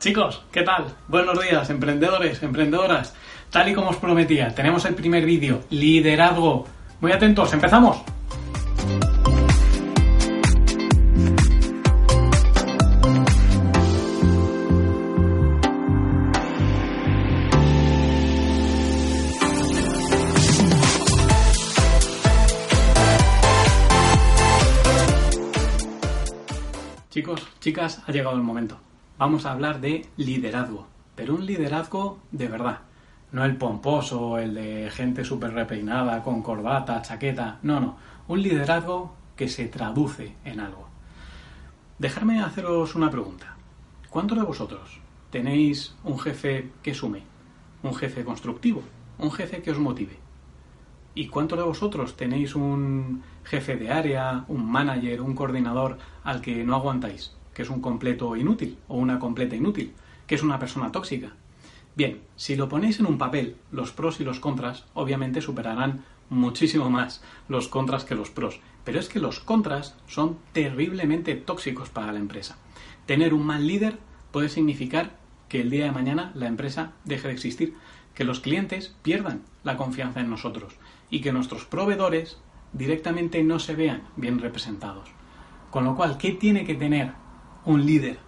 Chicos, ¿qué tal? Buenos días, emprendedores, emprendedoras. Tal y como os prometía, tenemos el primer vídeo, liderazgo. Muy atentos, empezamos. Chicos, chicas, ha llegado el momento. Vamos a hablar de liderazgo, pero un liderazgo de verdad. No el pomposo, el de gente súper repeinada, con corbata, chaqueta. No, no. Un liderazgo que se traduce en algo. Dejarme haceros una pregunta. ¿Cuántos de vosotros tenéis un jefe que sume? ¿Un jefe constructivo? ¿Un jefe que os motive? ¿Y cuántos de vosotros tenéis un jefe de área, un manager, un coordinador al que no aguantáis? Que es un completo inútil o una completa inútil, que es una persona tóxica. Bien, si lo ponéis en un papel, los pros y los contras obviamente superarán muchísimo más los contras que los pros. Pero es que los contras son terriblemente tóxicos para la empresa. Tener un mal líder puede significar que el día de mañana la empresa deje de existir, que los clientes pierdan la confianza en nosotros y que nuestros proveedores directamente no se vean bien representados. Con lo cual, ¿qué tiene que tener un líder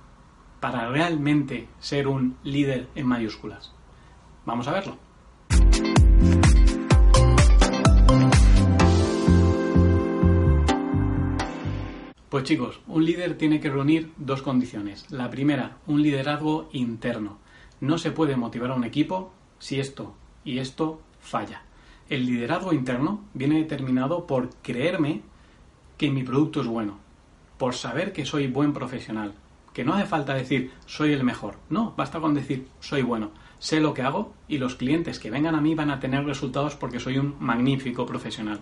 para realmente ser un líder en mayúsculas? Vamos a verlo. Pues chicos, un líder tiene que reunir dos condiciones. La primera, un liderazgo interno. No se puede motivar a un equipo si esto y esto falla. El liderazgo interno viene determinado por creerme que mi producto es bueno, por saber que soy buen profesional, que no hace falta decir soy el mejor, no, basta con decir soy bueno, sé lo que hago y los clientes que vengan a mí van a tener resultados porque soy un magnífico profesional.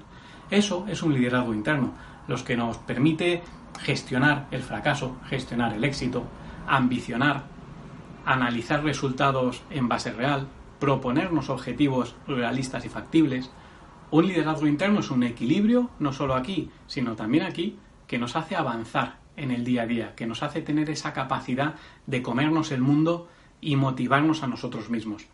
Eso es un liderazgo interno, los que nos permite gestionar el fracaso, gestionar el éxito, ambicionar, analizar resultados en base real, proponernos objetivos realistas y factibles. Un liderazgo interno es un equilibrio, no solo aquí, sino también aquí, que nos hace avanzar en el día a día, que nos hace tener esa capacidad de comernos el mundo y motivarnos a nosotros mismos.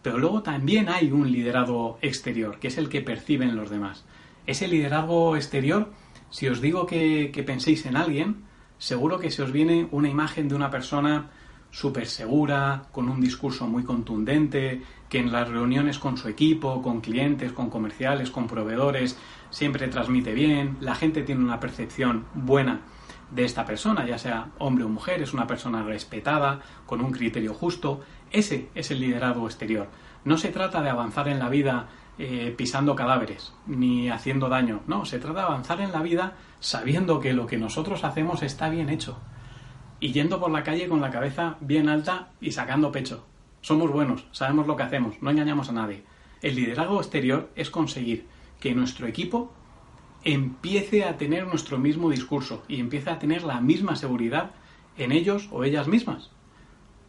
Pero luego también hay un liderazgo exterior, que es el que perciben los demás. Ese liderazgo exterior, si os digo que, que penséis en alguien, seguro que se os viene una imagen de una persona súper segura, con un discurso muy contundente, que en las reuniones con su equipo, con clientes, con comerciales, con proveedores, siempre transmite bien, la gente tiene una percepción buena de esta persona, ya sea hombre o mujer, es una persona respetada, con un criterio justo, ese es el liderazgo exterior. No se trata de avanzar en la vida eh, pisando cadáveres, ni haciendo daño, no, se trata de avanzar en la vida sabiendo que lo que nosotros hacemos está bien hecho, y yendo por la calle con la cabeza bien alta y sacando pecho. Somos buenos, sabemos lo que hacemos, no engañamos a nadie. El liderazgo exterior es conseguir que nuestro equipo empiece a tener nuestro mismo discurso y empiece a tener la misma seguridad en ellos o ellas mismas.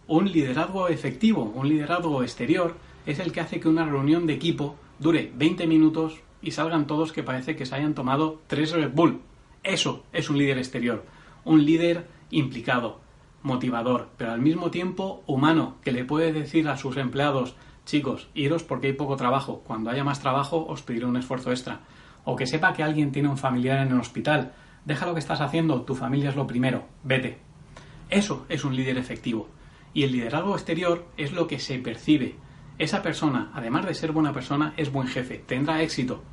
Un liderazgo efectivo, un liderazgo exterior, es el que hace que una reunión de equipo dure 20 minutos y salgan todos que parece que se hayan tomado tres Red Bull. Eso es un líder exterior. Un líder implicado, motivador, pero al mismo tiempo humano, que le puede decir a sus empleados, chicos, iros porque hay poco trabajo, cuando haya más trabajo os pediré un esfuerzo extra. O que sepa que alguien tiene un familiar en el hospital, deja lo que estás haciendo, tu familia es lo primero, vete. Eso es un líder efectivo. Y el liderazgo exterior es lo que se percibe. Esa persona, además de ser buena persona, es buen jefe, tendrá éxito.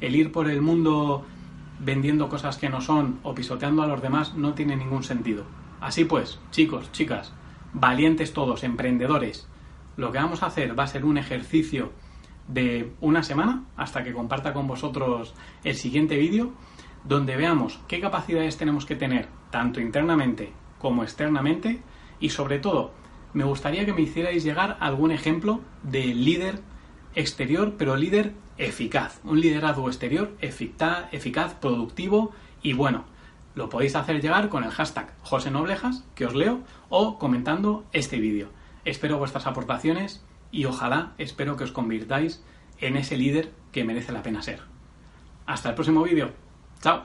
El ir por el mundo vendiendo cosas que no son o pisoteando a los demás no tiene ningún sentido. Así pues, chicos, chicas, valientes todos, emprendedores, lo que vamos a hacer va a ser un ejercicio de una semana hasta que comparta con vosotros el siguiente vídeo donde veamos qué capacidades tenemos que tener tanto internamente como externamente Y sobre todo, me gustaría que me hicierais llegar algún ejemplo de líder exterior, pero líder eficaz. Un liderazgo exterior eficaz, productivo y bueno. Lo podéis hacer llegar con el hashtag José Noblejas, que os leo, o comentando este vídeo. Espero vuestras aportaciones y ojalá espero que os convirtáis en ese líder que merece la pena ser. Hasta el próximo vídeo. Chao.